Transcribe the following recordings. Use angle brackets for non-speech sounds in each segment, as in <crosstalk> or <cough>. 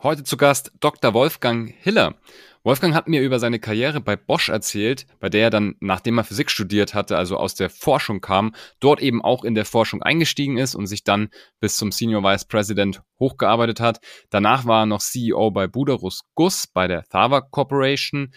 Heute zu Gast Dr. Wolfgang Hiller. Wolfgang hat mir über seine Karriere bei Bosch erzählt, bei der er dann, nachdem er Physik studiert hatte, also aus der Forschung kam, dort eben auch in der Forschung eingestiegen ist und sich dann bis zum Senior Vice President hochgearbeitet hat. Danach war er noch CEO bei Buderus Guss, bei der Thava Corporation,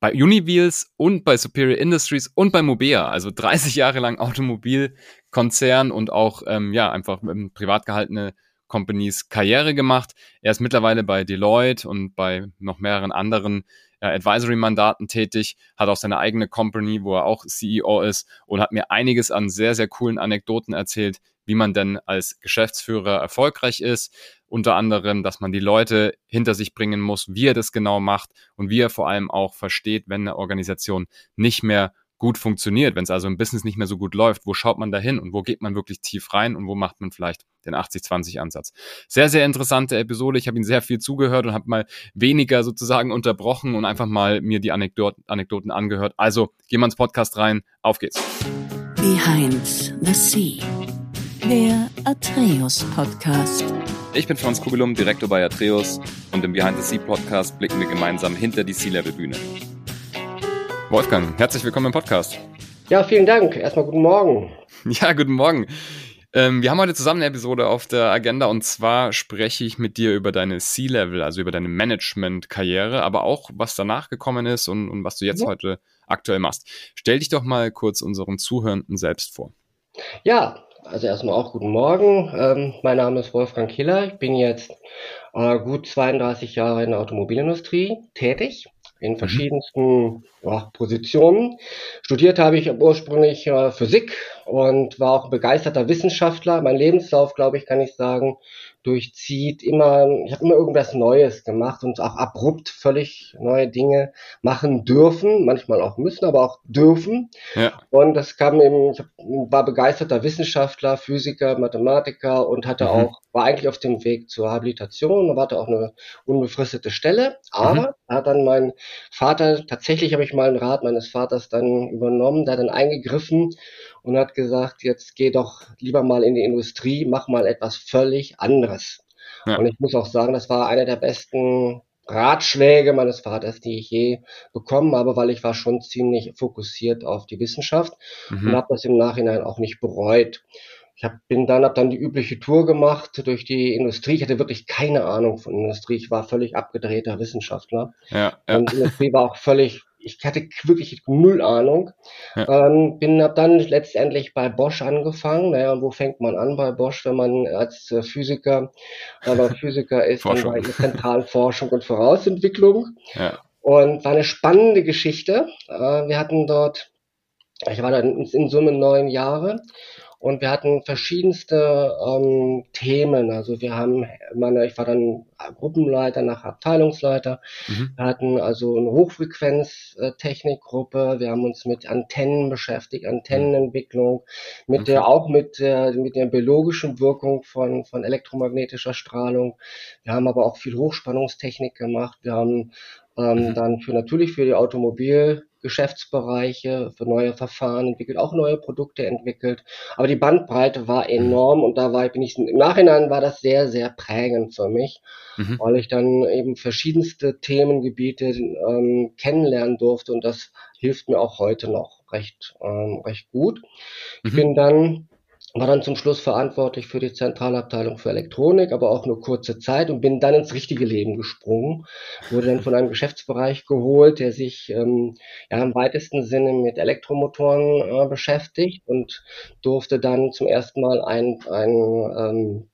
bei Uniwheels und bei Superior Industries und bei Mobea, also 30 Jahre lang Automobilkonzern und auch ähm, ja einfach ähm, privat gehaltene Companies Karriere gemacht. Er ist mittlerweile bei Deloitte und bei noch mehreren anderen äh, Advisory-Mandaten tätig, hat auch seine eigene Company, wo er auch CEO ist und hat mir einiges an sehr, sehr coolen Anekdoten erzählt, wie man denn als Geschäftsführer erfolgreich ist. Unter anderem, dass man die Leute hinter sich bringen muss, wie er das genau macht und wie er vor allem auch versteht, wenn eine Organisation nicht mehr gut funktioniert, wenn es also im Business nicht mehr so gut läuft, wo schaut man da hin und wo geht man wirklich tief rein und wo macht man vielleicht den 80-20-Ansatz. Sehr, sehr interessante Episode. Ich habe ihn sehr viel zugehört und habe mal weniger sozusagen unterbrochen und einfach mal mir die Anekdot Anekdoten angehört. Also gehen wir ins Podcast rein. Auf geht's. Behind the Sea. Der Atreus Podcast. Ich bin Franz Kugelum, Direktor bei Atreus und im Behind the Sea Podcast blicken wir gemeinsam hinter die Sea-Level-Bühne. Wolfgang, herzlich willkommen im Podcast. Ja, vielen Dank. Erstmal guten Morgen. Ja, guten Morgen. Ähm, wir haben heute zusammen eine Episode auf der Agenda und zwar spreche ich mit dir über deine C-Level, also über deine Management-Karriere, aber auch was danach gekommen ist und, und was du jetzt ja. heute aktuell machst. Stell dich doch mal kurz unseren Zuhörenden selbst vor. Ja, also erstmal auch guten Morgen. Ähm, mein Name ist Wolfgang Killer. Ich bin jetzt äh, gut 32 Jahre in der Automobilindustrie tätig in mhm. verschiedensten ja, Positionen. Studiert habe ich ursprünglich äh, Physik und war auch begeisterter Wissenschaftler. Mein Lebenslauf, glaube ich, kann ich sagen, durchzieht immer, ich habe immer irgendwas Neues gemacht und auch abrupt völlig neue Dinge machen dürfen, manchmal auch müssen, aber auch dürfen. Ja. Und das kam eben, ich war begeisterter Wissenschaftler, Physiker, Mathematiker und hatte mhm. auch, war eigentlich auf dem Weg zur Habilitation, hatte auch eine unbefristete Stelle, aber mhm. hat dann mein Vater, tatsächlich habe ich mal einen Rat meines Vaters dann übernommen, der hat dann eingegriffen und hat gesagt, jetzt geh doch lieber mal in die Industrie, mach mal etwas völlig anderes. Ja. Und ich muss auch sagen, das war einer der besten Ratschläge meines Vaters, die ich je bekommen habe, weil ich war schon ziemlich fokussiert auf die Wissenschaft mhm. und habe das im Nachhinein auch nicht bereut. Ich hab, bin dann, habe dann die übliche Tour gemacht durch die Industrie. Ich hatte wirklich keine Ahnung von Industrie. Ich war völlig abgedrehter Wissenschaftler. Ja, ja. Und Industrie war auch völlig ich hatte wirklich null Ahnung. Ja. Ähm, bin hab dann letztendlich bei Bosch angefangen. Naja, wo fängt man an bei Bosch, wenn man als äh, Physiker, aber Physiker ist dann bei der Zentralforschung und Vorausentwicklung. Ja. Und war eine spannende Geschichte. Äh, wir hatten dort, ich war da in, in Summe neun Jahre und wir hatten verschiedenste ähm, Themen. Also wir haben, meine, ich war dann Gruppenleiter nach Abteilungsleiter. Mhm. Wir hatten also eine Hochfrequenztechnikgruppe. Wir haben uns mit Antennen beschäftigt, Antennenentwicklung, mit okay. der auch mit der mit der biologischen Wirkung von von elektromagnetischer Strahlung. Wir haben aber auch viel Hochspannungstechnik gemacht. Wir haben ähm, mhm. dann für natürlich für die Automobil Geschäftsbereiche, für neue Verfahren entwickelt, auch neue Produkte entwickelt. Aber die Bandbreite war enorm und da war, bin ich, im Nachhinein war das sehr, sehr prägend für mich, mhm. weil ich dann eben verschiedenste Themengebiete ähm, kennenlernen durfte und das hilft mir auch heute noch recht, ähm, recht gut. Mhm. Ich bin dann war dann zum Schluss verantwortlich für die Zentralabteilung für Elektronik, aber auch nur kurze Zeit und bin dann ins richtige Leben gesprungen. Wurde dann von einem Geschäftsbereich geholt, der sich ähm, ja im weitesten Sinne mit Elektromotoren äh, beschäftigt und durfte dann zum ersten Mal ein, ein ähm,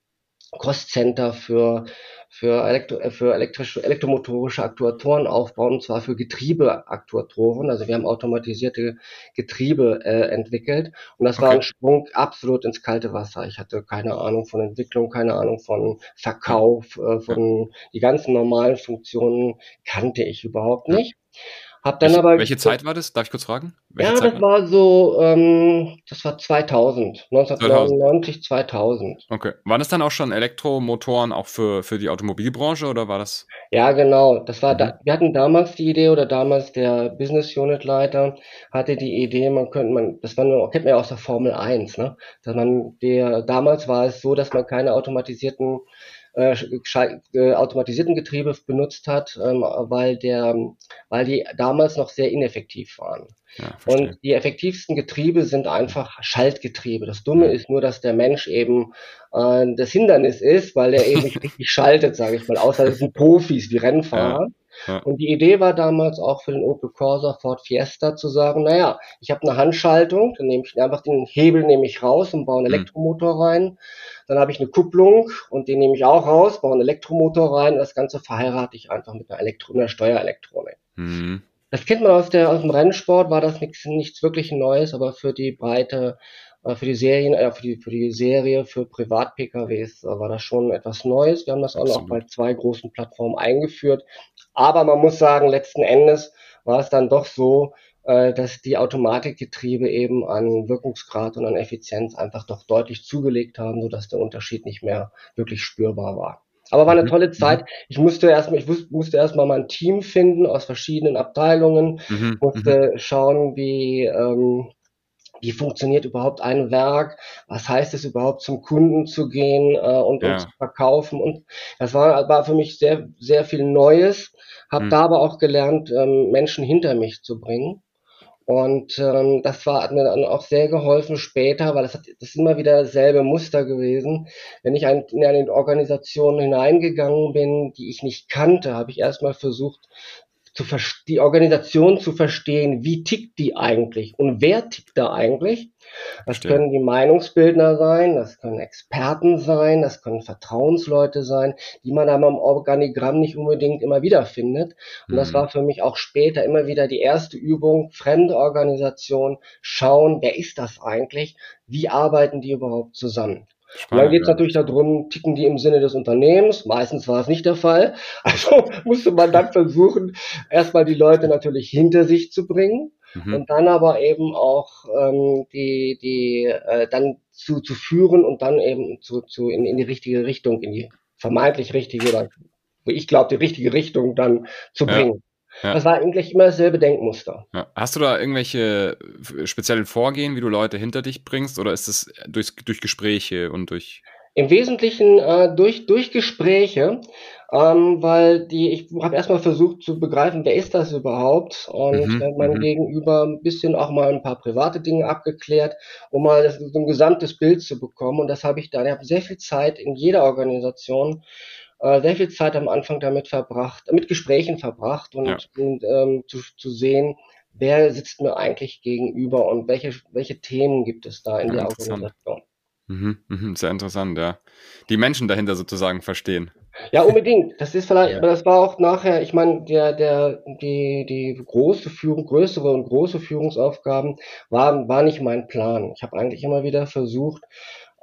Cost Center für für, Elektro, äh, für elektrische, elektromotorische Aktuatoren aufbauen, und zwar für Getriebeaktuatoren. Also wir haben automatisierte Getriebe äh, entwickelt und das okay. war ein Sprung absolut ins kalte Wasser. Ich hatte keine Ahnung von Entwicklung, keine Ahnung von Verkauf, äh, von die ganzen normalen Funktionen kannte ich überhaupt nicht. Hab dann welche, aber, welche Zeit war das? Darf ich kurz fragen? Welche ja, Zeit das war so, ähm, das war 2000, 1999, 2000. 2000. Okay. Waren das dann auch schon Elektromotoren auch für, für die Automobilbranche oder war das? Ja, genau. Das war, mhm. da, wir hatten damals die Idee oder damals der Business Unit Leiter hatte die Idee, man könnte, man, das war nur, kennt man ja aus der Formel 1, ne? Dass man, der, damals war es so, dass man keine automatisierten äh, äh, automatisierten Getriebe benutzt hat, ähm, weil, der, weil die damals noch sehr ineffektiv waren. Ja, und die effektivsten Getriebe sind einfach Schaltgetriebe. Das Dumme ist nur, dass der Mensch eben äh, das Hindernis ist, weil er eben <laughs> nicht richtig schaltet, sage ich mal, außer es sind Profis wie Rennfahrer. Ja. Ja. Und die Idee war damals auch für den Opel Corsa Ford Fiesta zu sagen, naja, ich habe eine Handschaltung, dann nehme ich einfach den Hebel nehme ich raus und baue einen hm. Elektromotor rein. Dann habe ich eine Kupplung und den nehme ich auch raus, baue einen Elektromotor rein. Und das Ganze verheirate ich einfach mit einer, Elektro einer Steuerelektronik. Mhm. Das kennt man aus, der, aus dem Rennsport, war das nichts, nichts wirklich Neues, aber für die breite, für die Serien, äh, für die, für die Serie, für Privat-PKWs war das schon etwas Neues. Wir haben das auch noch bei zwei großen Plattformen eingeführt. Aber man muss sagen, letzten Endes war es dann doch so, äh, dass die Automatikgetriebe eben an Wirkungsgrad und an Effizienz einfach doch deutlich zugelegt haben, sodass der Unterschied nicht mehr wirklich spürbar war. Aber war eine mhm. tolle Zeit. Mhm. Ich musste erstmal, ich wusste, musste erstmal mal ein Team finden aus verschiedenen Abteilungen, mhm. musste mhm. schauen, wie, ähm, wie funktioniert überhaupt ein Werk, was heißt es überhaupt zum Kunden zu gehen äh, und, ja. und zu verkaufen. Und das war, war für mich sehr, sehr viel Neues, habe mhm. da aber auch gelernt, ähm, Menschen hinter mich zu bringen. Und ähm, das war, hat mir dann auch sehr geholfen später, weil das, hat, das ist immer wieder dasselbe Muster gewesen. Wenn ich ein, in eine Organisation hineingegangen bin, die ich nicht kannte, habe ich erstmal versucht, zu die Organisation zu verstehen, wie tickt die eigentlich und wer tickt da eigentlich. Das Stimmt. können die Meinungsbildner sein, das können Experten sein, das können Vertrauensleute sein, die man aber im Organigramm nicht unbedingt immer wieder findet. Und mhm. das war für mich auch später immer wieder die erste Übung, fremde Organisation, schauen, wer ist das eigentlich, wie arbeiten die überhaupt zusammen. Spannend, dann geht es ja. natürlich darum, ticken die im Sinne des Unternehmens. Meistens war es nicht der Fall. <laughs> Also musste man dann versuchen, erstmal die Leute natürlich hinter sich zu bringen mhm. und dann aber eben auch ähm, die, die äh, dann zu, zu führen und dann eben zu, zu in, in die richtige Richtung, in die vermeintlich richtige oder ich glaube die richtige Richtung dann zu bringen. Ja. Das war eigentlich immer dasselbe Denkmuster. Ja. Hast du da irgendwelche speziellen Vorgehen, wie du Leute hinter dich bringst, oder ist es durch, durch Gespräche und durch. Im Wesentlichen äh, durch, durch Gespräche, ähm, weil die, ich habe erstmal versucht zu begreifen, wer ist das überhaupt und mhm, äh, mein mhm. Gegenüber ein bisschen auch mal ein paar private Dinge abgeklärt, um mal das, so ein gesamtes Bild zu bekommen. Und das habe ich dann, ich habe sehr viel Zeit in jeder Organisation äh, sehr viel Zeit am Anfang damit verbracht, mit Gesprächen verbracht und, ja. und ähm, zu, zu sehen, wer sitzt mir eigentlich gegenüber und welche, welche Themen gibt es da in ja, der Organisation. Mhm, mhm, sehr interessant, ja. Die Menschen dahinter sozusagen verstehen. Ja, unbedingt. Das ist vielleicht, ja. aber das war auch nachher, ich meine, der, der, die, die große Führung, größere und große Führungsaufgaben waren, war nicht mein Plan. Ich habe eigentlich immer wieder versucht,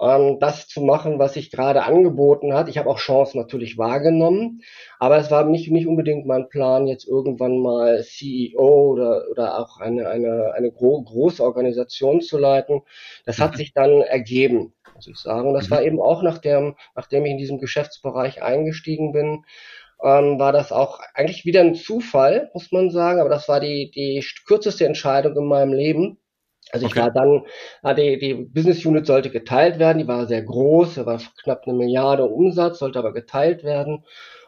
ähm, das zu machen, was sich gerade angeboten hat. Ich habe auch Chancen natürlich wahrgenommen, aber es war nicht, nicht unbedingt mein Plan, jetzt irgendwann mal CEO oder, oder auch eine, eine, eine gro große Organisation zu leiten. Das hat mhm. sich dann ergeben, muss ich sagen. Das mhm. war eben auch nachdem, nachdem ich in diesem Geschäftsbereich eingestiegen bin, ähm, war das auch eigentlich wieder ein Zufall, muss man sagen, aber das war die, die kürzeste Entscheidung in meinem Leben also ich okay. war dann, die, die Business Unit sollte geteilt werden, die war sehr groß, war knapp eine Milliarde Umsatz, sollte aber geteilt werden.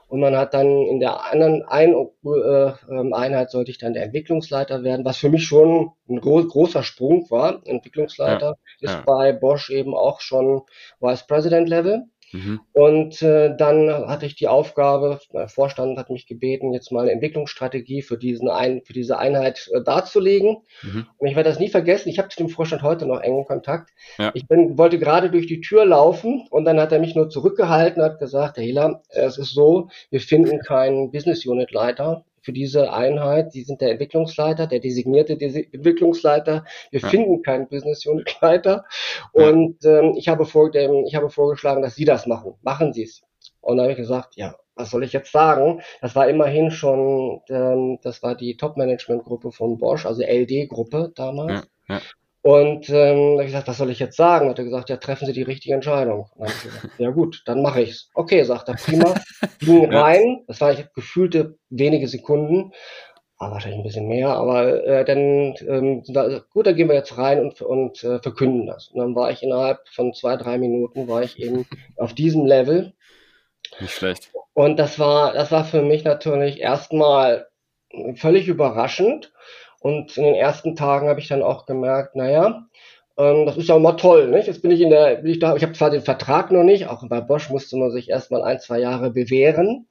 Und man hat dann in der anderen ein, äh, ähm, Einheit sollte ich dann der Entwicklungsleiter werden, was für mich schon ein gro großer Sprung war. Entwicklungsleiter ja, ist ja. bei Bosch eben auch schon Vice President Level. Mhm. Und äh, dann hatte ich die Aufgabe, der Vorstand hat mich gebeten, jetzt mal eine Entwicklungsstrategie für, diesen ein, für diese Einheit äh, darzulegen. Mhm. Und ich werde das nie vergessen, ich habe zu dem Vorstand heute noch engen Kontakt. Ja. Ich bin, wollte gerade durch die Tür laufen und dann hat er mich nur zurückgehalten und hat gesagt, Herr Hiller, es ist so, wir finden keinen Business Unit Leiter für diese Einheit. Sie sind der Entwicklungsleiter, der designierte Entwicklungsleiter. Wir ja. finden keinen Business Unit Leiter. Und ähm, ich, habe vor, dem, ich habe vorgeschlagen, dass Sie das machen. Machen Sie es. Und da habe ich gesagt, ja, was soll ich jetzt sagen? Das war immerhin schon, ähm, das war die Top-Management-Gruppe von Bosch, also LD-Gruppe damals. Ja, ja. Und ähm, habe ich gesagt, was soll ich jetzt sagen? Hat er gesagt, ja, treffen Sie die richtige Entscheidung. Gesagt, ja gut, dann mache ich's. Okay, sagt er, prima. <laughs> Ging rein, das war ich gefühlte wenige Sekunden, war wahrscheinlich ein bisschen mehr, aber äh, dann, ähm, da, gut, dann gehen wir jetzt rein und, und äh, verkünden das. Und dann war ich innerhalb von zwei, drei Minuten, war ich eben auf diesem Level Nicht schlecht. Und das war, das war für mich natürlich erstmal völlig überraschend. Und in den ersten Tagen habe ich dann auch gemerkt, naja, ähm, das ist ja immer toll, nicht? Jetzt bin ich in der, bin ich da, ich habe zwar den Vertrag noch nicht, auch bei Bosch musste man sich erstmal ein, zwei Jahre bewähren.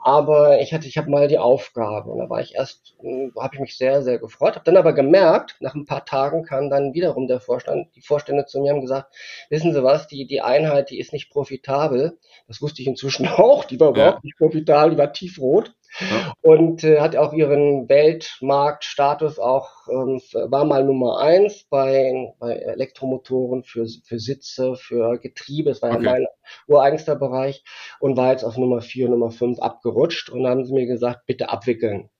Aber ich hatte, ich habe mal die Aufgabe und da war ich erst, hm, habe ich mich sehr, sehr gefreut, habe dann aber gemerkt, nach ein paar Tagen kam dann wiederum der Vorstand, die Vorstände zu mir haben gesagt, wissen Sie was, die, die Einheit, die ist nicht profitabel. Das wusste ich inzwischen <laughs> auch, die war überhaupt nicht profitabel, die war tiefrot. Ja. Und äh, hat auch ihren Weltmarktstatus auch, ähm, war mal Nummer eins bei, bei Elektromotoren für, für Sitze, für Getriebe, das war okay. ja mein ureigenster Bereich und war jetzt auf Nummer vier, Nummer fünf abgerutscht und da haben sie mir gesagt, bitte abwickeln.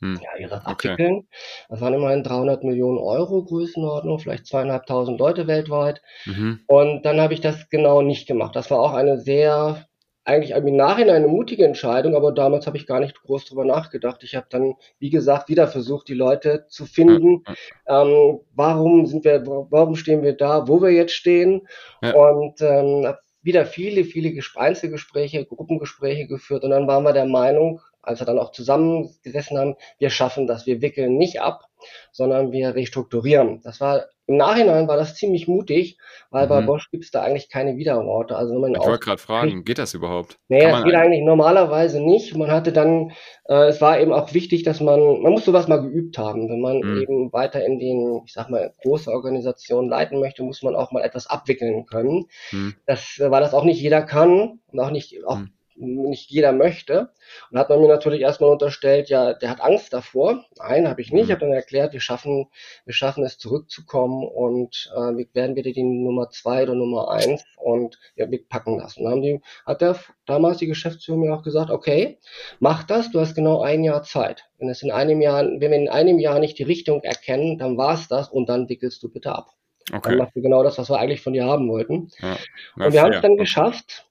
Hm. Ja, ihr sagt abwickeln. Okay. Das waren immerhin 300 Millionen Euro Größenordnung, vielleicht zweieinhalbtausend Leute weltweit. Mhm. Und dann habe ich das genau nicht gemacht. Das war auch eine sehr eigentlich im Nachhinein eine mutige Entscheidung, aber damals habe ich gar nicht groß drüber nachgedacht. Ich habe dann, wie gesagt, wieder versucht, die Leute zu finden. Ja. Ähm, warum sind wir, warum stehen wir da, wo wir jetzt stehen? Ja. Und ähm, habe wieder viele, viele Einzelgespräche, Gruppengespräche geführt und dann waren wir der Meinung, als wir dann auch zusammengesessen haben, wir schaffen das, wir wickeln nicht ab, sondern wir restrukturieren. Das war im Nachhinein war das ziemlich mutig, weil mhm. bei Bosch gibt es da eigentlich keine Widerworte. Also wenn man ich wollte gerade fragen, geht das überhaupt? Nee, das geht eigentlich normalerweise nicht. Man hatte dann, äh, es war eben auch wichtig, dass man, man muss sowas mal geübt haben. Wenn man mhm. eben weiter in den, ich sag mal, große Organisationen leiten möchte, muss man auch mal etwas abwickeln können. Mhm. Das, weil das auch nicht jeder kann und auch nicht, auch mhm nicht jeder möchte. Und hat man mir natürlich erstmal unterstellt, ja, der hat Angst davor. Nein, habe ich nicht. Ich habe dann erklärt, wir schaffen, wir schaffen es zurückzukommen und äh, wir werden wieder die Nummer zwei oder Nummer eins und ja, wir packen das. Und dann haben die, hat der damals die Geschäftsführung mir auch gesagt, okay, mach das, du hast genau ein Jahr Zeit. Wenn es in einem Jahr, wenn wir in einem Jahr nicht die Richtung erkennen, dann war es das und dann wickelst du bitte ab. Okay. Dann machst du genau das, was wir eigentlich von dir haben wollten. Ja, und wir haben es dann geschafft,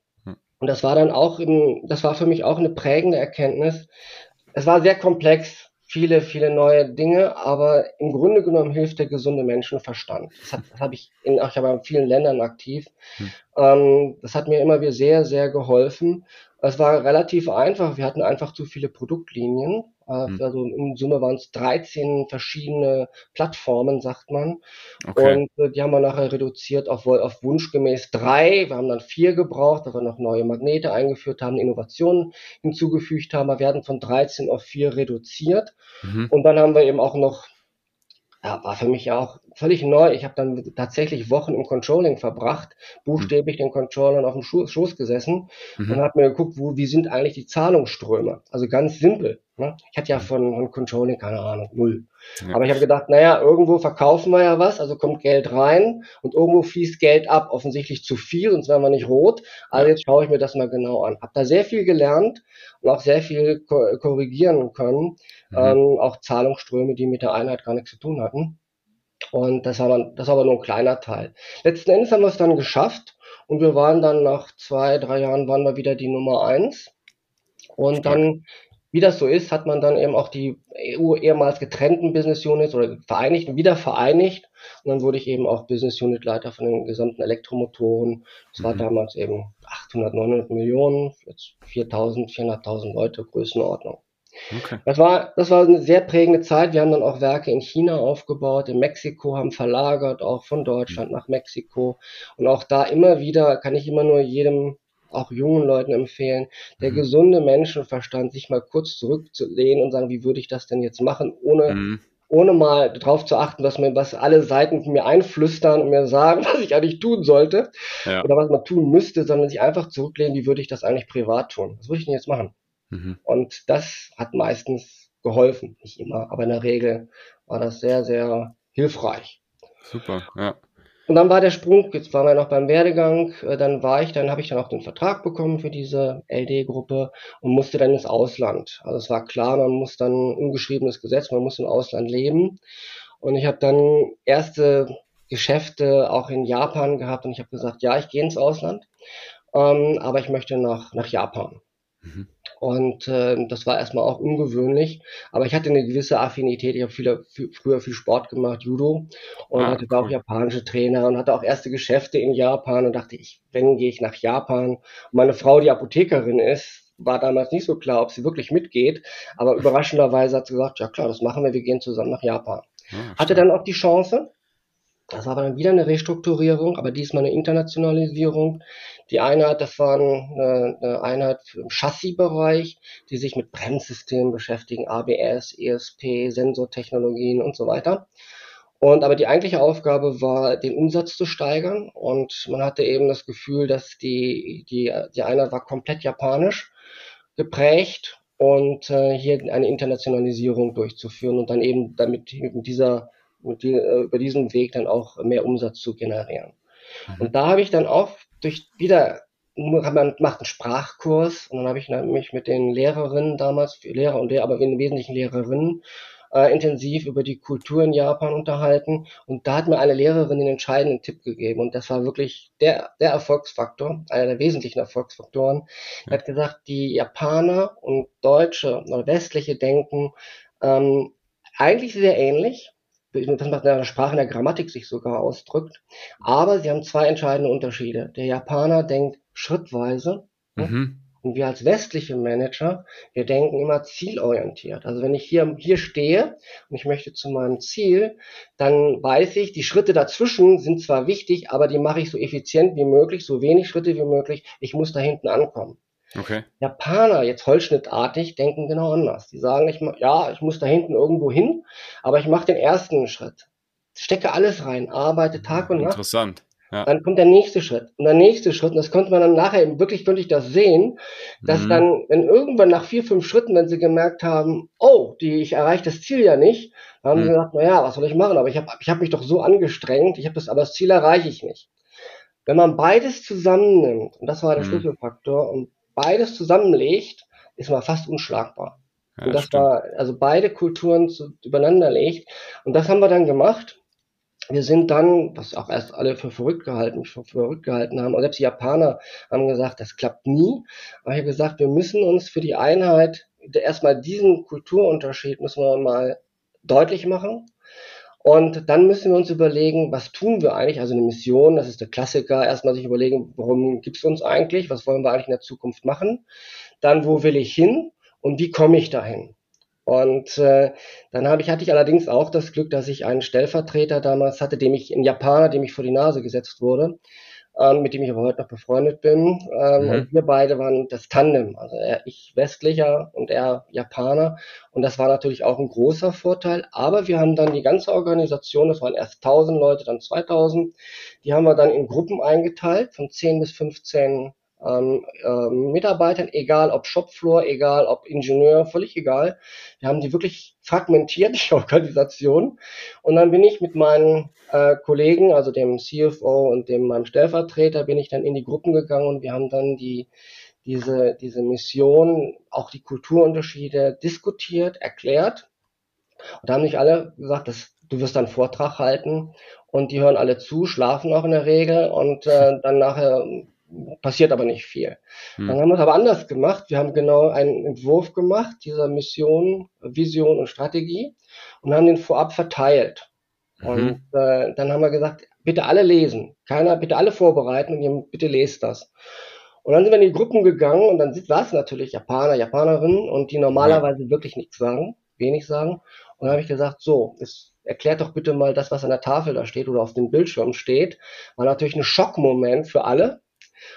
und das war dann auch, im, das war für mich auch eine prägende Erkenntnis. Es war sehr komplex, viele, viele neue Dinge, aber im Grunde genommen hilft der gesunde Menschenverstand. Das, das habe ich in, ich habe in vielen Ländern aktiv. Hm. Ähm, das hat mir immer wieder sehr, sehr geholfen. Es war relativ einfach. Wir hatten einfach zu viele Produktlinien. Mhm. Also in Summe waren es 13 verschiedene Plattformen, sagt man. Okay. Und äh, die haben wir nachher reduziert auf, auf Wunsch gemäß drei. Wir haben dann vier gebraucht, weil wir noch neue Magnete eingeführt haben, Innovationen hinzugefügt haben. Wir werden von 13 auf vier reduziert. Mhm. Und dann haben wir eben auch noch ja, war für mich auch völlig neu. Ich habe dann tatsächlich Wochen im Controlling verbracht, buchstäblich den Controllern auf dem Schoß gesessen mhm. und habe mir geguckt, wo, wie sind eigentlich die Zahlungsströme. Also ganz simpel. Ne? Ich hatte ja von, von Controlling keine Ahnung, null. Ja. Aber ich habe gedacht, naja, irgendwo verkaufen wir ja was, also kommt Geld rein und irgendwo fließt Geld ab, offensichtlich zu viel, sonst wären wir nicht rot. Also jetzt schaue ich mir das mal genau an. Habe da sehr viel gelernt und auch sehr viel ko korrigieren können, mhm. ähm, auch Zahlungsströme, die mit der Einheit gar nichts zu tun hatten. Und das war, das war aber nur ein kleiner Teil. Letzten Endes haben wir es dann geschafft und wir waren dann nach zwei, drei Jahren waren wir wieder die Nummer eins. Und Stark. dann wie das so ist, hat man dann eben auch die EU ehemals getrennten Business Units oder vereinigten wieder vereinigt. Und dann wurde ich eben auch Business Unit Leiter von den gesamten Elektromotoren. Das mhm. war damals eben 800, 900 Millionen, jetzt 4000, 400.000 Leute Größenordnung. Okay. Das war, das war eine sehr prägende Zeit. Wir haben dann auch Werke in China aufgebaut, in Mexiko haben verlagert, auch von Deutschland nach Mexiko. Und auch da immer wieder kann ich immer nur jedem auch jungen Leuten empfehlen, der mhm. gesunde Menschenverstand, sich mal kurz zurückzulehnen und sagen, wie würde ich das denn jetzt machen, ohne, mhm. ohne mal darauf zu achten, was mir, was alle Seiten mir einflüstern und mir sagen, <laughs> was ich eigentlich tun sollte ja. oder was man tun müsste, sondern sich einfach zurücklehnen, wie würde ich das eigentlich privat tun? Was würde ich denn jetzt machen? Mhm. Und das hat meistens geholfen, nicht immer, aber in der Regel war das sehr, sehr hilfreich. Super, ja. Und dann war der Sprung, jetzt waren wir noch beim Werdegang, äh, dann war ich, dann habe ich dann auch den Vertrag bekommen für diese LD-Gruppe und musste dann ins Ausland. Also es war klar, man muss dann ungeschriebenes Gesetz, man muss im Ausland leben. Und ich habe dann erste Geschäfte auch in Japan gehabt und ich habe gesagt, ja, ich gehe ins Ausland, ähm, aber ich möchte nach, nach Japan. Mhm. Und äh, das war erstmal auch ungewöhnlich. Aber ich hatte eine gewisse Affinität. Ich habe viel, viel, früher viel Sport gemacht, Judo, und ah, hatte cool. auch japanische Trainer und hatte auch erste Geschäfte in Japan und dachte, ich, wenn gehe ich nach Japan. Und meine Frau, die Apothekerin ist, war damals nicht so klar, ob sie wirklich mitgeht. Aber überraschenderweise hat sie gesagt, ja klar, das machen wir, wir gehen zusammen nach Japan. Ja, hatte dann auch die Chance, das war dann wieder eine Restrukturierung, aber diesmal eine Internationalisierung. Die Einheit, das war eine, eine Einheit im Chassisbereich, die sich mit Bremssystemen beschäftigen, ABS, ESP, Sensortechnologien und so weiter. Und aber die eigentliche Aufgabe war, den Umsatz zu steigern. Und man hatte eben das Gefühl, dass die, die, die Einheit war komplett japanisch geprägt und äh, hier eine Internationalisierung durchzuführen und dann eben damit mit dieser mit die, äh, über diesen Weg dann auch mehr Umsatz zu generieren. Mhm. Und da habe ich dann auch durch wieder man macht einen Sprachkurs und dann habe ich mich mit den Lehrerinnen damals, Lehrer und Lehrer, aber im Wesentlichen Lehrerinnen, äh, intensiv über die Kultur in Japan unterhalten. Und da hat mir eine Lehrerin den entscheidenden Tipp gegeben. Und das war wirklich der, der Erfolgsfaktor, einer der wesentlichen Erfolgsfaktoren. Er hat gesagt, die Japaner und Deutsche oder westliche denken ähm, eigentlich sehr ähnlich das macht in der Sprache, in der Grammatik sich sogar ausdrückt. Aber sie haben zwei entscheidende Unterschiede. Der Japaner denkt schrittweise mhm. und wir als westliche Manager, wir denken immer zielorientiert. Also wenn ich hier, hier stehe und ich möchte zu meinem Ziel, dann weiß ich, die Schritte dazwischen sind zwar wichtig, aber die mache ich so effizient wie möglich, so wenig Schritte wie möglich. Ich muss da hinten ankommen. Okay. Japaner, jetzt holzschnittartig, denken genau anders. Die sagen, ich, ja, ich muss da hinten irgendwo hin, aber ich mache den ersten Schritt. Stecke alles rein, arbeite Tag und Nacht. Interessant. Ja. Dann kommt der nächste Schritt und der nächste Schritt. Und das konnte man dann nachher wirklich wirklich das sehen, dass mhm. dann, wenn irgendwann nach vier, fünf Schritten, wenn sie gemerkt haben, oh, die, ich erreiche das Ziel ja nicht, dann haben mhm. sie gesagt, naja, was soll ich machen? Aber ich habe ich hab mich doch so angestrengt, ich habe das, aber das Ziel erreiche ich nicht. Wenn man beides zusammennimmt, und das war der mhm. Schlüsselfaktor, und beides zusammenlegt, ist man fast unschlagbar. Ja, und das stimmt. war, also beide Kulturen zu, übereinander legt. Und das haben wir dann gemacht. Wir sind dann, was auch erst alle für verrückt gehalten, für verrückt gehalten haben, und selbst die Japaner haben gesagt, das klappt nie. Aber ich habe gesagt, wir müssen uns für die Einheit erstmal diesen Kulturunterschied müssen wir mal deutlich machen. Und dann müssen wir uns überlegen, was tun wir eigentlich? Also eine Mission, das ist der Klassiker. Erstmal sich überlegen, warum gibt es uns eigentlich? Was wollen wir eigentlich in der Zukunft machen? Dann, wo will ich hin? Und wie komme ich dahin? Und äh, dann habe ich, hatte ich allerdings auch das Glück, dass ich einen Stellvertreter damals hatte, dem ich, ein Japaner, dem ich vor die Nase gesetzt wurde ähm, mit dem ich aber heute noch befreundet bin. Ähm, mhm. Und wir beide waren das Tandem. Also er, ich Westlicher und er Japaner. Und das war natürlich auch ein großer Vorteil. Aber wir haben dann die ganze Organisation, das waren erst 1000 Leute, dann 2000, die haben wir dann in Gruppen eingeteilt von 10 bis 15 ähm, äh, Mitarbeitern, egal ob Shopfloor, egal ob Ingenieur, völlig egal. Wir haben die wirklich fragmentiert, die <laughs> Organisation. Und dann bin ich mit meinen äh, Kollegen, also dem CFO und dem meinem Stellvertreter, bin ich dann in die Gruppen gegangen und wir haben dann die diese, diese Mission, auch die Kulturunterschiede diskutiert, erklärt. Und da haben nicht alle gesagt, dass du wirst dann Vortrag halten und die hören alle zu, schlafen auch in der Regel und äh, dann nachher passiert aber nicht viel. Hm. Dann haben wir es aber anders gemacht. Wir haben genau einen Entwurf gemacht dieser Mission, Vision und Strategie und haben den vorab verteilt. Mhm. Und äh, dann haben wir gesagt, bitte alle lesen. Keiner, bitte alle vorbereiten und ihr bitte lest das. Und dann sind wir in die Gruppen gegangen und dann saßen natürlich Japaner, Japanerinnen und die normalerweise wirklich nichts sagen, wenig sagen. Und dann habe ich gesagt, so, es erklärt doch bitte mal das, was an der Tafel da steht oder auf dem Bildschirm steht. War natürlich ein Schockmoment für alle.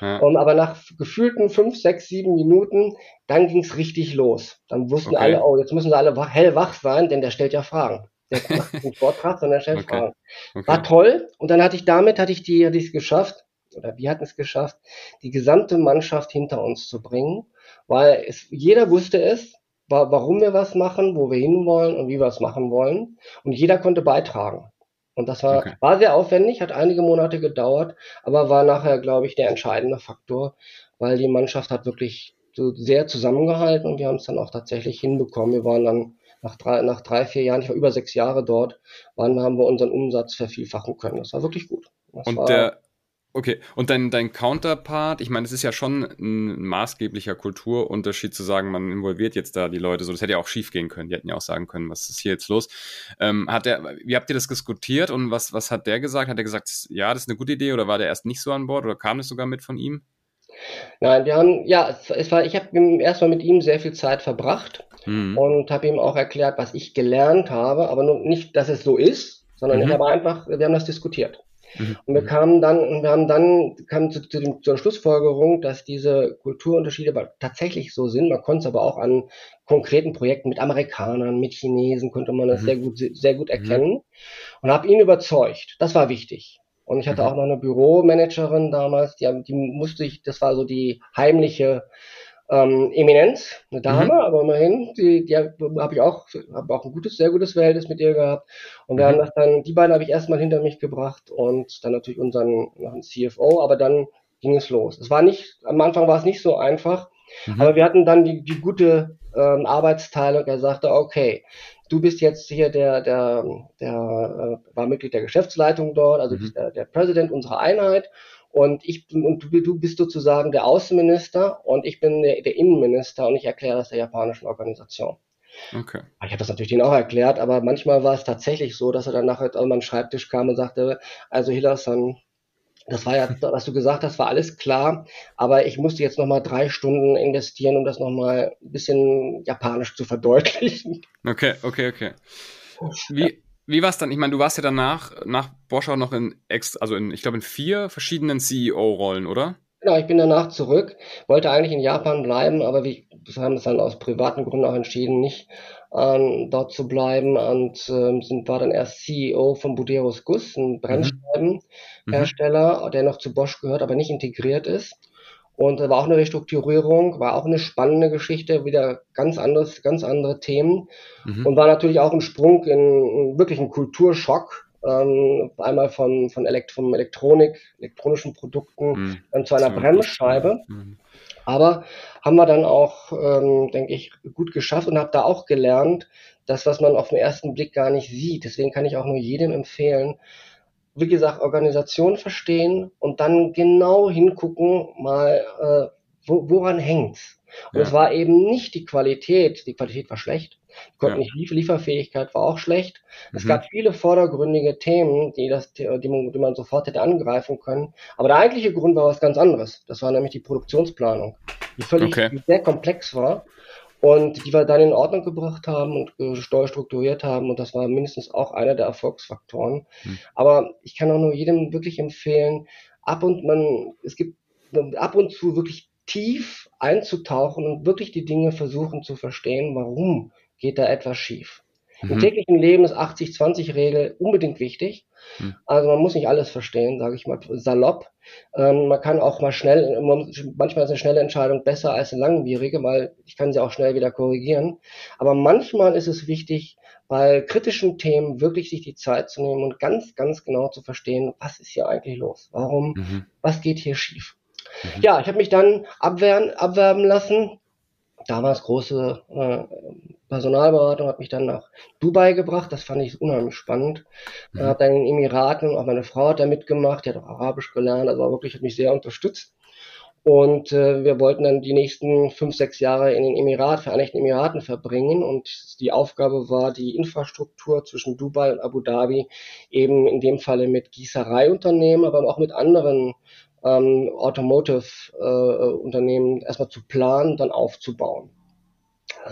Ja. Um, aber nach gefühlten fünf, sechs, sieben Minuten, dann ging es richtig los. Dann wussten okay. alle, oh, jetzt müssen sie alle wach, hellwach sein, denn der stellt ja Fragen. Der macht <laughs> nicht Vortrag, sondern stellt okay. Fragen. Okay. War toll. Und dann hatte ich damit, hatte ich die, hatte ich es geschafft, oder wir hatten es geschafft, die gesamte Mannschaft hinter uns zu bringen, weil es, jeder wusste es, warum wir was machen, wo wir hinwollen und wie wir es machen wollen. Und jeder konnte beitragen. Und das war, okay. war sehr aufwendig, hat einige Monate gedauert, aber war nachher, glaube ich, der entscheidende Faktor, weil die Mannschaft hat wirklich so sehr zusammengehalten und wir haben es dann auch tatsächlich hinbekommen. Wir waren dann nach drei, nach drei, vier Jahren, ich war über sechs Jahre dort, waren, haben wir unseren Umsatz vervielfachen können. Das war wirklich gut. Das und der, Okay, und dein, dein Counterpart, ich meine, es ist ja schon ein maßgeblicher Kulturunterschied zu sagen, man involviert jetzt da die Leute so. Das hätte ja auch schief gehen können. Die hätten ja auch sagen können, was ist hier jetzt los? Ähm, hat der, wie habt ihr das diskutiert und was, was hat der gesagt? Hat er gesagt, ja, das ist eine gute Idee oder war der erst nicht so an Bord oder kam es sogar mit von ihm? Nein, wir haben, ja, es war, ich habe erstmal mit ihm sehr viel Zeit verbracht mhm. und habe ihm auch erklärt, was ich gelernt habe, aber nur nicht, dass es so ist, sondern mhm. ich habe einfach, wir haben das diskutiert. Mhm. Und wir kamen dann, und wir haben dann, kamen zu, zu dem, zur Schlussfolgerung, dass diese Kulturunterschiede tatsächlich so sind. Man konnte es aber auch an konkreten Projekten mit Amerikanern, mit Chinesen, konnte man das mhm. sehr gut, sehr gut mhm. erkennen. Und habe ihn überzeugt. Das war wichtig. Und ich hatte mhm. auch noch eine Büromanagerin damals, die, die musste ich, das war so die heimliche ähm, Eminenz, eine Dame, mhm. aber immerhin, die, die habe ich auch, habe auch ein gutes, sehr gutes Verhältnis mit ihr gehabt. Und wir mhm. haben das dann, die beiden habe ich erstmal hinter mich gebracht und dann natürlich unseren, unseren CFO, aber dann ging es los. Es war nicht, am Anfang war es nicht so einfach, mhm. aber wir hatten dann die, die gute ähm, Arbeitsteilung. Er sagte, okay, du bist jetzt hier der, der, der äh, war Mitglied der Geschäftsleitung dort, also mhm. der, der Präsident unserer Einheit und ich und du, du bist sozusagen der Außenminister und ich bin der, der Innenminister und ich erkläre das der japanischen Organisation. Okay. Ich habe das natürlich denen auch erklärt, aber manchmal war es tatsächlich so, dass er dann nachher an meinen Schreibtisch kam und sagte, also Hillerson, das war ja, <laughs> was du gesagt hast, war alles klar, aber ich musste jetzt nochmal drei Stunden investieren, um das nochmal ein bisschen japanisch zu verdeutlichen. Okay, okay, okay. Wie, wie war es dann? Ich meine, du warst ja danach, nach Bosch auch noch in, ex, also in, ich glaube, in vier verschiedenen CEO-Rollen, oder? Genau, ich bin danach zurück, wollte eigentlich in Japan bleiben, aber wir haben es dann aus privaten Gründen auch entschieden, nicht ähm, dort zu bleiben und ähm, sind, war dann erst CEO von Buderus Guss, ein Brennscheibenhersteller, mhm. der noch zu Bosch gehört, aber nicht integriert ist. Und war auch eine Restrukturierung, war auch eine spannende Geschichte, wieder ganz anderes, ganz andere Themen. Mhm. Und war natürlich auch ein Sprung in wirklich einen Kulturschock. Ähm, einmal von, von Elekt vom Elektronik, elektronischen Produkten, mhm. dann zu einer Bremsscheibe. Mhm. Aber haben wir dann auch, ähm, denke ich, gut geschafft und habe da auch gelernt, das, was man auf den ersten Blick gar nicht sieht. Deswegen kann ich auch nur jedem empfehlen, wie gesagt, Organisation verstehen und dann genau hingucken, mal, äh, wo, woran hängt's? Und ja. es war eben nicht die Qualität, die Qualität war schlecht, die konnten ja. nicht, Lieferfähigkeit war auch schlecht. Mhm. Es gab viele vordergründige Themen, die, das, die, man, die man sofort hätte angreifen können. Aber der eigentliche Grund war was ganz anderes. Das war nämlich die Produktionsplanung, die völlig okay. sehr komplex war und die wir dann in Ordnung gebracht haben und äh, strukturiert haben und das war mindestens auch einer der Erfolgsfaktoren. Hm. Aber ich kann auch nur jedem wirklich empfehlen, ab und man, es gibt ab und zu wirklich tief einzutauchen und wirklich die Dinge versuchen zu verstehen, warum geht da etwas schief. Mhm. Im täglichen Leben ist 80-20-Regel unbedingt wichtig. Mhm. Also man muss nicht alles verstehen, sage ich mal salopp. Ähm, man kann auch mal schnell, manchmal ist eine schnelle Entscheidung besser als eine langwierige, weil ich kann sie auch schnell wieder korrigieren. Aber manchmal ist es wichtig, bei kritischen Themen wirklich sich die Zeit zu nehmen und ganz, ganz genau zu verstehen, was ist hier eigentlich los? Warum? Mhm. Was geht hier schief? Mhm. Ja, ich habe mich dann abwehren, abwerben lassen damals große äh, Personalberatung, hat mich dann nach Dubai gebracht. Das fand ich unheimlich spannend. Mhm. Habe dann in den Emiraten, auch meine Frau hat da mitgemacht, die hat auch Arabisch gelernt, also wirklich hat mich sehr unterstützt. Und äh, wir wollten dann die nächsten fünf, sechs Jahre in den Emirat, Vereinigten Emiraten verbringen. Und die Aufgabe war, die Infrastruktur zwischen Dubai und Abu Dhabi eben in dem Falle mit Gießereiunternehmen, aber auch mit anderen ähm, Automotive-Unternehmen äh, erstmal zu planen, dann aufzubauen.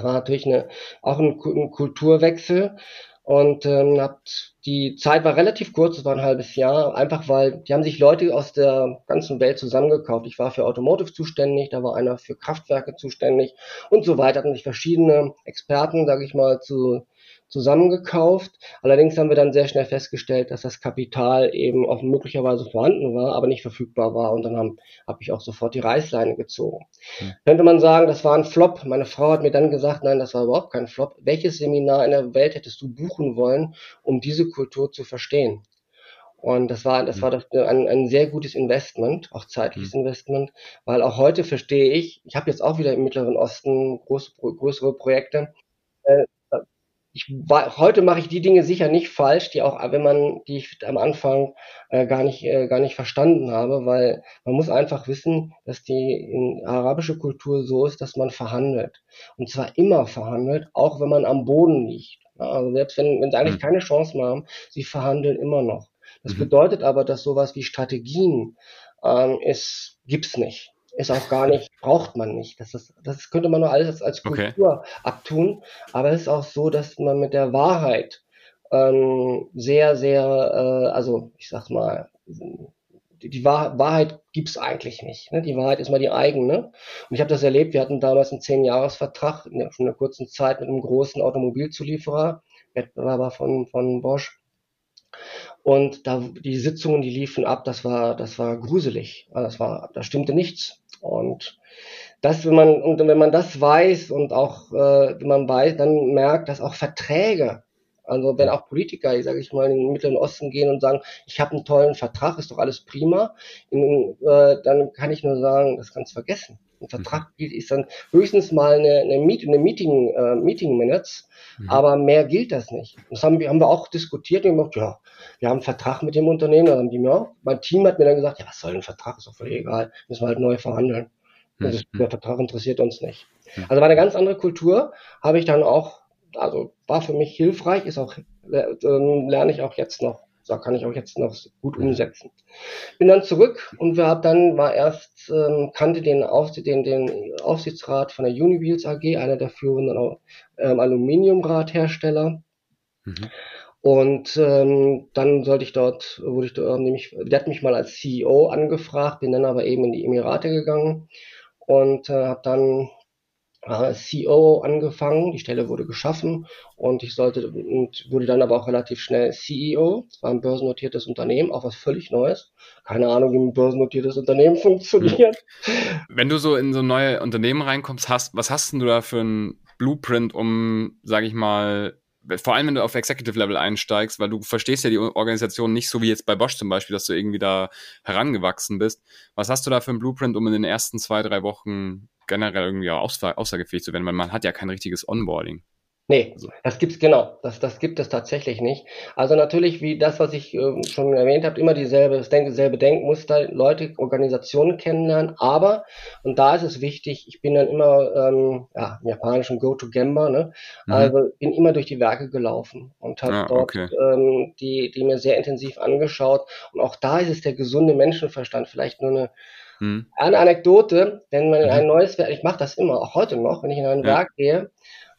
War natürlich eine, auch ein, ein Kulturwechsel und ähm, hat, die Zeit war relativ kurz, es war ein halbes Jahr, einfach weil die haben sich Leute aus der ganzen Welt zusammengekauft. Ich war für Automotive zuständig, da war einer für Kraftwerke zuständig und so weiter. Hatten sich verschiedene Experten, sage ich mal, zu zusammengekauft. Allerdings haben wir dann sehr schnell festgestellt, dass das Kapital eben auch möglicherweise vorhanden war, aber nicht verfügbar war. Und dann habe hab ich auch sofort die Reißleine gezogen. Hm. Könnte man sagen, das war ein Flop. Meine Frau hat mir dann gesagt, nein, das war überhaupt kein Flop. Welches Seminar in der Welt hättest du buchen wollen, um diese Kultur zu verstehen? Und das war, das hm. war das, ein, ein sehr gutes Investment, auch zeitliches mhm. Investment, weil auch heute verstehe ich, ich habe jetzt auch wieder im Mittleren Osten groß, größere Projekte, ich heute mache ich die Dinge sicher nicht falsch, die auch, wenn man, die ich am Anfang äh, gar nicht, äh, gar nicht verstanden habe, weil man muss einfach wissen, dass die in arabische Kultur so ist, dass man verhandelt. Und zwar immer verhandelt, auch wenn man am Boden liegt. Ja, also selbst wenn, wenn sie eigentlich mhm. keine Chance mehr haben, sie verhandeln immer noch. Das mhm. bedeutet aber, dass sowas wie Strategien ähm, ist, gibt's nicht ist auch gar nicht, braucht man nicht. Das, ist, das könnte man nur alles als Kultur okay. abtun. Aber es ist auch so, dass man mit der Wahrheit ähm, sehr, sehr, äh, also ich sag mal, die, die Wahr Wahrheit gibt's eigentlich nicht. Ne? Die Wahrheit ist mal die eigene. Und ich habe das erlebt, wir hatten damals einen Zehn-Jahres-Vertrag in einer kurzen Zeit mit einem großen Automobilzulieferer, Wettbewerber von, von Bosch. Und da, die Sitzungen, die liefen ab, das war, das war gruselig. Das war, da stimmte nichts. Und das, wenn man, und wenn man das weiß und auch, äh, wenn man weiß, dann merkt, dass auch Verträge, also wenn auch Politiker, sage ich mal, in den Mittleren Osten gehen und sagen, ich habe einen tollen Vertrag, ist doch alles prima, in, äh, dann kann ich nur sagen, das kannst du vergessen. Ein Vertrag mhm. ist dann höchstens mal eine, eine, Meet, eine Meeting, äh, Meeting Minutes, mhm. aber mehr gilt das nicht. Das haben wir, haben wir auch diskutiert und gesagt, ja, wir haben einen Vertrag mit dem Unternehmen, dann haben die mir auch, mein Team hat mir dann gesagt, ja, was soll ein Vertrag, ist doch völlig egal, müssen wir halt neu verhandeln. Mhm. Das, der Vertrag interessiert uns nicht. Mhm. Also war eine ganz andere Kultur, habe ich dann auch, also war für mich hilfreich, ist auch, äh, lerne ich auch jetzt noch da kann ich auch jetzt noch gut umsetzen. Bin dann zurück und wir haben dann war erst ähm, kannte den, Aufsicht, den, den Aufsichtsrat von der Uniwheels AG, einer der führenden ähm, Aluminiumradhersteller. Mhm. Und ähm, dann sollte ich dort, wurde ich dort, nämlich, der hat mich mal als CEO angefragt, bin dann aber eben in die Emirate gegangen und äh, habe dann als CEO angefangen, die Stelle wurde geschaffen und ich sollte und wurde dann aber auch relativ schnell CEO. Es war ein börsennotiertes Unternehmen, auch was völlig Neues. Keine Ahnung, wie ein börsennotiertes Unternehmen <laughs> funktioniert. Wenn du so in so neue Unternehmen reinkommst, hast, was hast denn du da für ein Blueprint, um, sage ich mal, vor allem wenn du auf Executive Level einsteigst, weil du verstehst ja die Organisation nicht so wie jetzt bei Bosch zum Beispiel, dass du irgendwie da herangewachsen bist. Was hast du da für ein Blueprint, um in den ersten zwei, drei Wochen generell irgendwie auch aussagefähig zu werden, weil man hat ja kein richtiges Onboarding. Nee, also. das gibt's genau. Das, das gibt es tatsächlich nicht. Also natürlich, wie das, was ich äh, schon erwähnt habe, immer dieselbe, das Denk, selbe Denkmuster, Leute, Organisationen kennenlernen. Aber, und da ist es wichtig, ich bin dann immer, ähm, ja, im japanischen Go-to-Gemba, ne? Mhm. Also bin immer durch die Werke gelaufen und habe ah, dort okay. ähm, die, die mir sehr intensiv angeschaut. Und auch da ist es der gesunde Menschenverstand, vielleicht nur eine hm. Eine Anekdote, wenn man in ein neues Werk, ich mache das immer, auch heute noch, wenn ich in ein ja. Werk gehe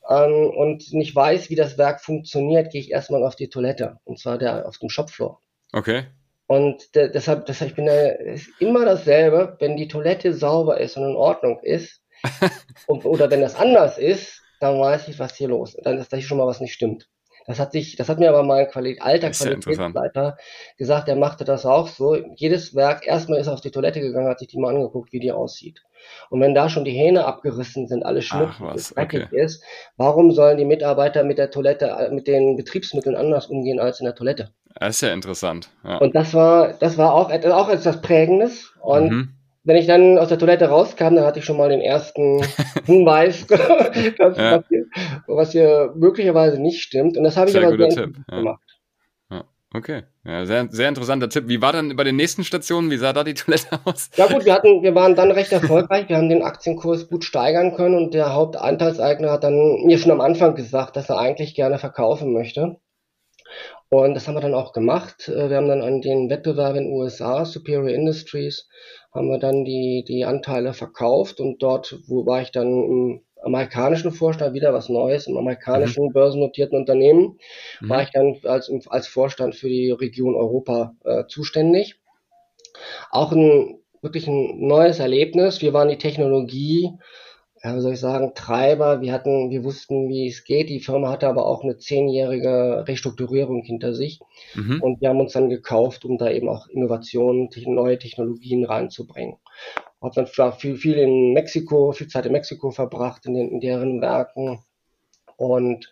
ähm, und nicht weiß, wie das Werk funktioniert, gehe ich erstmal auf die Toilette. Und zwar der auf dem Shopfloor. Okay. Und de deshalb, deshalb, ich bin da, ist immer dasselbe, wenn die Toilette sauber ist und in Ordnung ist, <laughs> und, oder wenn das anders ist, dann weiß ich, was hier los ist. Dann ist da schon mal was nicht stimmt. Das hat sich, das hat mir aber mein Quali alter Qualitätsleiter gesagt, er machte das auch so. Jedes Werk, erstmal ist er auf die Toilette gegangen, hat sich die mal angeguckt, wie die aussieht. Und wenn da schon die Hähne abgerissen sind, alles schmutzig, okay. ist, warum sollen die Mitarbeiter mit der Toilette, äh, mit den Betriebsmitteln anders umgehen als in der Toilette? Das ist ja interessant. Ja. Und das war, das war auch, auch etwas Prägendes. Und mhm wenn ich dann aus der Toilette rauskam, dann hatte ich schon mal den ersten <laughs> Hinweis, <laughs> was, ja. hier, was, hier, möglicherweise nicht stimmt. Und das habe ich aber sehr Tipp. gemacht. Ja. Okay, ja, sehr, sehr interessanter Tipp. Wie war dann bei den nächsten Stationen? Wie sah da die <laughs> Toilette aus? Ja gut, wir hatten, wir waren dann recht erfolgreich. Wir haben den Aktienkurs gut steigern können und der Hauptanteilseigner hat dann mir schon am Anfang gesagt, dass er eigentlich gerne verkaufen möchte. Und das haben wir dann auch gemacht. Äh, wir haben dann an den Wettbewerb in den USA, Superior Industries, haben wir dann die, die Anteile verkauft und dort, wo war ich dann im amerikanischen Vorstand, wieder was Neues, im amerikanischen mhm. börsennotierten Unternehmen, mhm. war ich dann als, als Vorstand für die Region Europa äh, zuständig. Auch ein wirklich ein neues Erlebnis. Wir waren die Technologie ja, wie soll ich sagen, Treiber. Wir hatten, wir wussten, wie es geht. Die Firma hatte aber auch eine zehnjährige Restrukturierung hinter sich. Mhm. Und wir haben uns dann gekauft, um da eben auch Innovationen, neue Technologien reinzubringen. Hab dann viel, viel in Mexiko, viel Zeit in Mexiko verbracht, in, den, in deren Werken. Und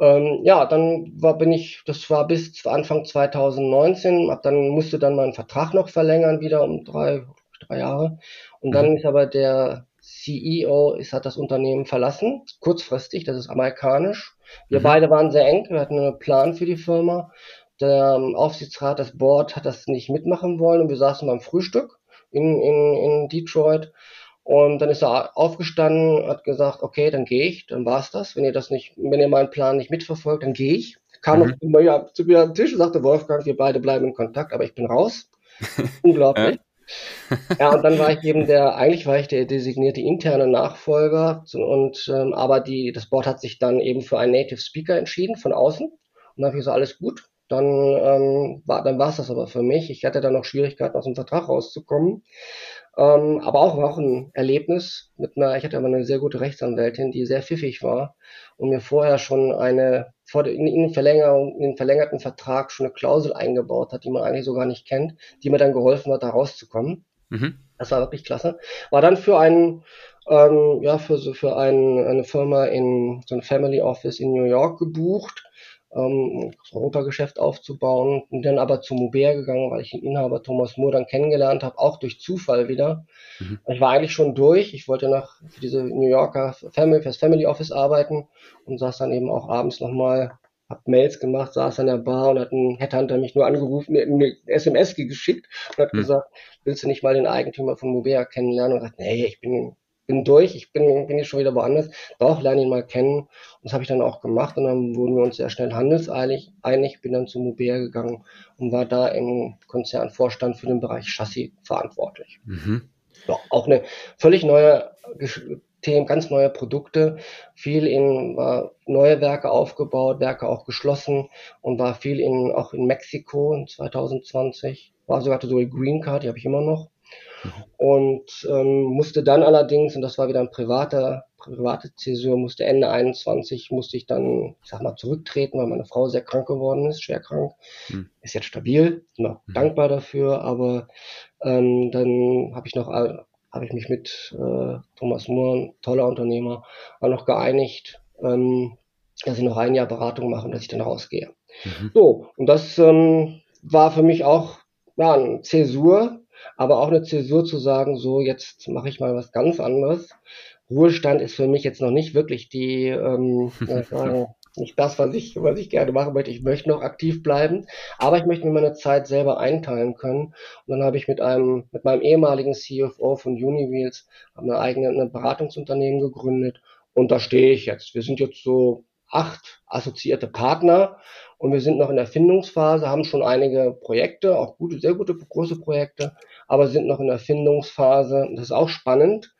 ähm, ja, dann war, bin ich, das war bis Anfang 2019, hab dann musste dann meinen Vertrag noch verlängern, wieder um drei, drei Jahre. Und dann mhm. ist aber der CEO ist, hat das Unternehmen verlassen, kurzfristig, das ist amerikanisch. Wir Mhm. beide waren sehr eng, wir hatten einen Plan für die Firma. Der ähm, Aufsichtsrat, das Board hat das nicht mitmachen wollen und wir saßen beim Frühstück in, in, in Detroit. Und dann ist er aufgestanden, hat gesagt, okay, dann gehe ich, dann war's das. Wenn ihr das nicht, wenn ihr meinen Plan nicht mitverfolgt, dann gehe ich. Kam Mhm. noch ja, zu mir am Tisch und sagte, Wolfgang, wir beide bleiben in Kontakt, aber ich bin raus. <laughs> Unglaublich. Ja, und dann war ich eben der, eigentlich war ich der designierte interne Nachfolger und ähm, aber die, das Board hat sich dann eben für einen Native Speaker entschieden von außen. Und dann habe ich gesagt, alles gut. Dann ähm, war dann war es das aber für mich. Ich hatte dann noch Schwierigkeiten, aus dem Vertrag rauszukommen. Ähm, aber auch, war auch ein Erlebnis mit einer, ich hatte aber eine sehr gute Rechtsanwältin, die sehr pfiffig war und mir vorher schon eine, vor in, in, den Verlängerung, in den verlängerten Vertrag schon eine Klausel eingebaut hat, die man eigentlich so gar nicht kennt, die mir dann geholfen hat, da rauszukommen. Mhm. Das war wirklich klasse. War dann für einen, ähm, ja, für so für ein, eine Firma in so ein Family Office in New York gebucht, ähm, das Europageschäft aufzubauen. Und dann aber zu Mubert gegangen, weil ich den Inhaber Thomas Moore dann kennengelernt habe, auch durch Zufall wieder. Mhm. Ich war eigentlich schon durch. Ich wollte noch für diese New Yorker Family, fürs Family Office arbeiten und saß dann eben auch abends nochmal hab Mails gemacht, saß an der Bar und hat ein Headhunter mich nur angerufen, eine SMS geschickt und hat Hm. gesagt, willst du nicht mal den Eigentümer von Mubea kennenlernen? Und sagt, nee, ich bin, bin durch, ich bin, bin jetzt schon wieder woanders. Doch, lerne ihn mal kennen. Und das habe ich dann auch gemacht und dann wurden wir uns sehr schnell handelseinig einig, bin dann zu Mubea gegangen und war da im Konzernvorstand für den Bereich Chassis verantwortlich. Mhm. Ja, auch eine völlig neue Themen, ganz neue Produkte, viel in war neue Werke aufgebaut, Werke auch geschlossen und war viel in auch in Mexiko in 2020, war sogar so eine Green Card, die habe ich immer noch. Und ähm, musste dann allerdings, und das war wieder ein privater, private Zäsur, musste Ende 21, musste ich dann, ich sag mal, zurücktreten, weil meine Frau sehr krank geworden ist, schwer krank. Hm. Ist jetzt stabil, bin auch Mhm. dankbar dafür, aber ähm, dann habe ich noch habe ich mich mit äh, Thomas Moore, ein toller Unternehmer, auch noch geeinigt, ähm, dass ich noch ein Jahr Beratung mache und dass ich dann rausgehe. Mhm. So, und das ähm, war für mich auch ja, eine Zäsur, aber auch eine Zäsur zu sagen, so jetzt mache ich mal was ganz anderes. Ruhestand ist für mich jetzt noch nicht wirklich die, ähm, sagen, <laughs> nicht das, was ich, was ich gerne machen möchte. Ich möchte noch aktiv bleiben, aber ich möchte mir meine Zeit selber einteilen können. Und dann habe ich mit einem, mit meinem ehemaligen CFO von Uniwheels eine eigene ein Beratungsunternehmen gegründet und da stehe ich jetzt. Wir sind jetzt so acht assoziierte Partner und wir sind noch in der Findungsphase, haben schon einige Projekte, auch gute, sehr gute große Projekte, aber sind noch in der Findungsphase. Das ist auch spannend.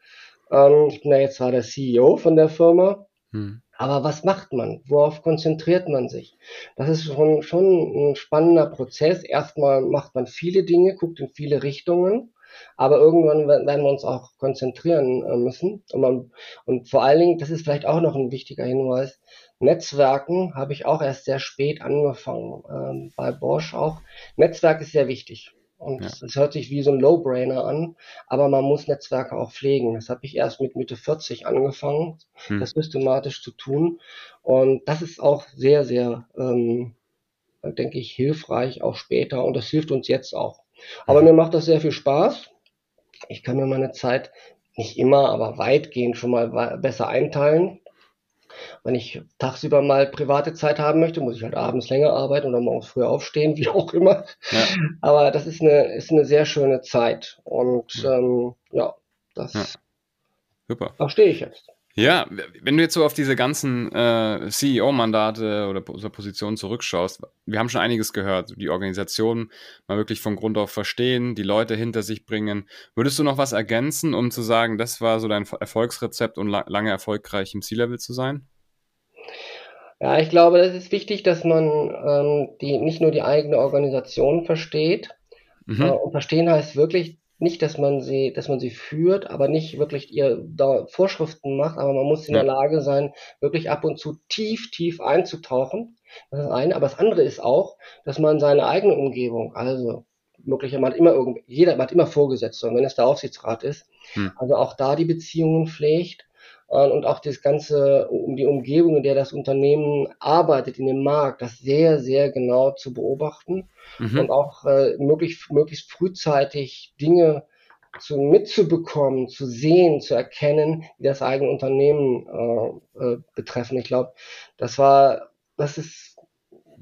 Ähm, ich bin ja jetzt zwar der CEO von der Firma, Mhm. aber was macht man? Worauf konzentriert man sich? Das ist schon, schon ein spannender Prozess. Erstmal macht man viele Dinge, guckt in viele Richtungen, aber irgendwann wer- werden wir uns auch konzentrieren äh, müssen. Und, man, und vor allen Dingen, das ist vielleicht auch noch ein wichtiger Hinweis, Netzwerken habe ich auch erst sehr spät angefangen, ähm, bei Bosch auch. Netzwerk ist sehr wichtig. Und Ja. es hört sich wie so ein Low-Brainer an, aber man muss Netzwerke auch pflegen. Das habe ich erst mit Mitte 40 angefangen, Hm. das systematisch zu tun. Und das ist auch sehr, sehr, ähm, denke ich, hilfreich, auch später. Und das hilft uns jetzt auch. Aber Mhm. mir macht das sehr viel Spaß. Ich kann mir meine Zeit nicht immer, aber weitgehend schon mal besser einteilen. Wenn ich tagsüber mal private Zeit haben möchte, muss ich halt abends länger arbeiten oder morgens früher aufstehen, <laughs> wie auch immer. Ja. Aber das ist eine, ist eine sehr schöne Zeit. Und Ja. ähm, ja, das, Ja. Super. da stehe ich jetzt. Ja, wenn du jetzt so auf diese ganzen äh, CEO-Mandate oder, oder Positionen zurückschaust, wir haben schon einiges gehört, die Organisation mal wirklich von Grund auf verstehen, die Leute hinter sich bringen. Würdest du noch was ergänzen, um zu sagen, das war so dein Erfolgsrezept und la lange erfolgreich im C-Level zu sein? Ja, ich glaube, es ist wichtig, dass man ähm, die, nicht nur die eigene Organisation versteht. Äh, Mhm. und verstehen heißt wirklich nicht, dass man sie, dass man sie führt, aber nicht wirklich ihr da Vorschriften macht, aber man muss in Ja. der Lage sein, wirklich ab und zu tief, tief einzutauchen. Das ist das eine. Aber das andere ist auch, dass man seine eigene Umgebung, also möglicherweise immer irgend, jeder hat immer Vorgesetzte, und wenn es der Aufsichtsrat ist, Hm. also auch da die Beziehungen pflegt und auch das ganze um die Umgebung, in der das Unternehmen arbeitet, in dem Markt, das sehr, sehr genau zu beobachten Mhm. und auch äh, möglichst, möglichst frühzeitig Dinge zu mitzubekommen, zu sehen, zu erkennen, die das eigene Unternehmen äh, äh, betreffen. Ich glaube, das war, das ist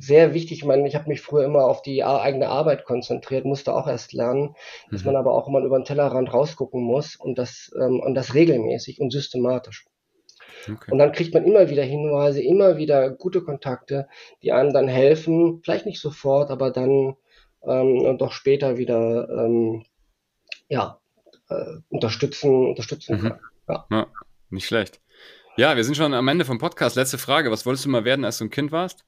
sehr wichtig. Ich meine, ich habe mich früher immer auf die eigene Arbeit konzentriert, musste auch erst lernen, dass mhm. man aber auch immer über den Tellerrand rausgucken muss und das, ähm, und das regelmäßig und systematisch. Okay. Und dann kriegt man immer wieder Hinweise, immer wieder gute Kontakte, die einem dann helfen, vielleicht nicht sofort, aber dann ähm, doch später wieder ähm, ja, äh, unterstützen, unterstützen mhm. kann. Ja. ja, nicht schlecht. Ja, wir sind schon am Ende vom Podcast. Letzte Frage. Was wolltest du mal werden, als du ein Kind warst?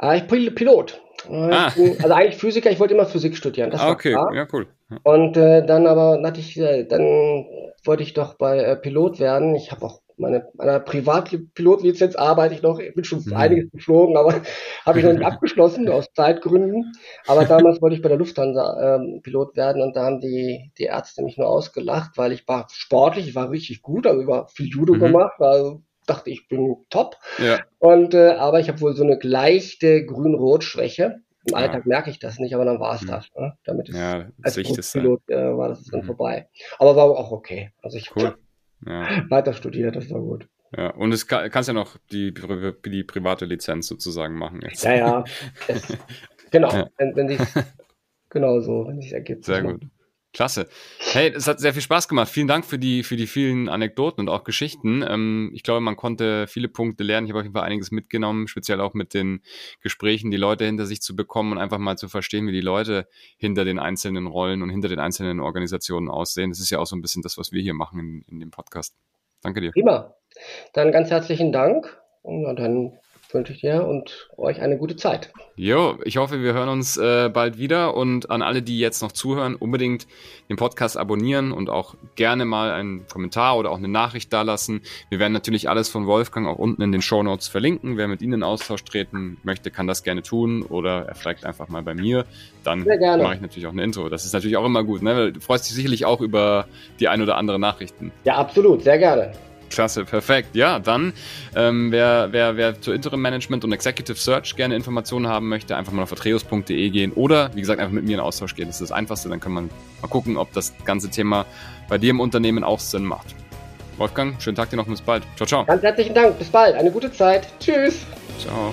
Äh, ich bin Pilot. Äh, ah. Also eigentlich Physiker, ich wollte immer Physik studieren. Das ah, okay, klar. ja, cool. Und äh, dann aber hatte ich, äh, dann wollte ich doch bei äh, Pilot werden. Ich habe auch meine, meiner Privatpilotlizenz arbeite ich noch. Ich bin schon mhm. einiges geflogen, aber <laughs> habe ich noch nicht <laughs> abgeschlossen aus Zeitgründen. Aber damals wollte ich bei der Lufthansa ähm, Pilot werden und da haben die, die Ärzte mich nur ausgelacht, weil ich war sportlich, ich war richtig gut, also ich war viel Judo mhm. gemacht, also dachte ich bin top. Ja. Und äh, aber ich habe wohl so eine leichte Grün-Rot-Schwäche. Im ja. Alltag merke ich das nicht, aber dann war es mhm. das. Ne? Damit ist ja, als Pilot äh, war das dann mhm. vorbei. Aber war auch okay. Also ich cool. Ja. <laughs> Weiter studiert, das war gut. Ja, und es kann, kannst ja noch die, die private Lizenz sozusagen machen jetzt. Ja, ja. <laughs> Es, genau, ja. wenn, wenn sich <laughs> genau so, wenn sich ergibt. Sehr gut. Klasse. Hey, es hat sehr viel Spaß gemacht. Vielen Dank für die, für die vielen Anekdoten und auch Geschichten. Ähm, ich glaube, man konnte viele Punkte lernen. Ich habe auf jeden Fall einiges mitgenommen, speziell auch mit den Gesprächen, die Leute hinter sich zu bekommen und einfach mal zu verstehen, wie die Leute hinter den einzelnen Rollen und hinter den einzelnen Organisationen aussehen. Das ist ja auch so ein bisschen das, was wir hier machen in, in dem Podcast. Danke dir. Prima. Dann ganz herzlichen Dank. Und dann wünsche ich dir und euch eine gute Zeit. Jo, ich hoffe, wir hören uns äh, bald wieder und an alle, die jetzt noch zuhören, unbedingt den Podcast abonnieren und auch gerne mal einen Kommentar oder auch eine Nachricht dalassen. Wir werden natürlich alles von Wolfgang auch unten in den Show Notes verlinken. Wer mit Ihnen in Austausch treten möchte, kann das gerne tun oder er fragt einfach mal bei mir. Dann mache ich natürlich auch eine Intro. Das ist natürlich auch immer gut, ne? Weil du freust dich sicherlich auch über die ein oder andere Nachrichten. Ja, absolut, sehr gerne. Klasse, perfekt. Ja, dann, ähm, wer, wer, wer zu Interim Management und Executive Search gerne Informationen haben möchte, einfach mal auf vertreus.de gehen oder, wie gesagt, einfach mit mir in Austausch gehen. Das ist das Einfachste. Dann kann man mal gucken, ob das ganze Thema bei dir im Unternehmen auch Sinn macht. Wolfgang, schönen Tag dir noch und bis bald. Ciao, ciao. Ganz herzlichen Dank. Bis bald. Eine gute Zeit. Tschüss. Ciao.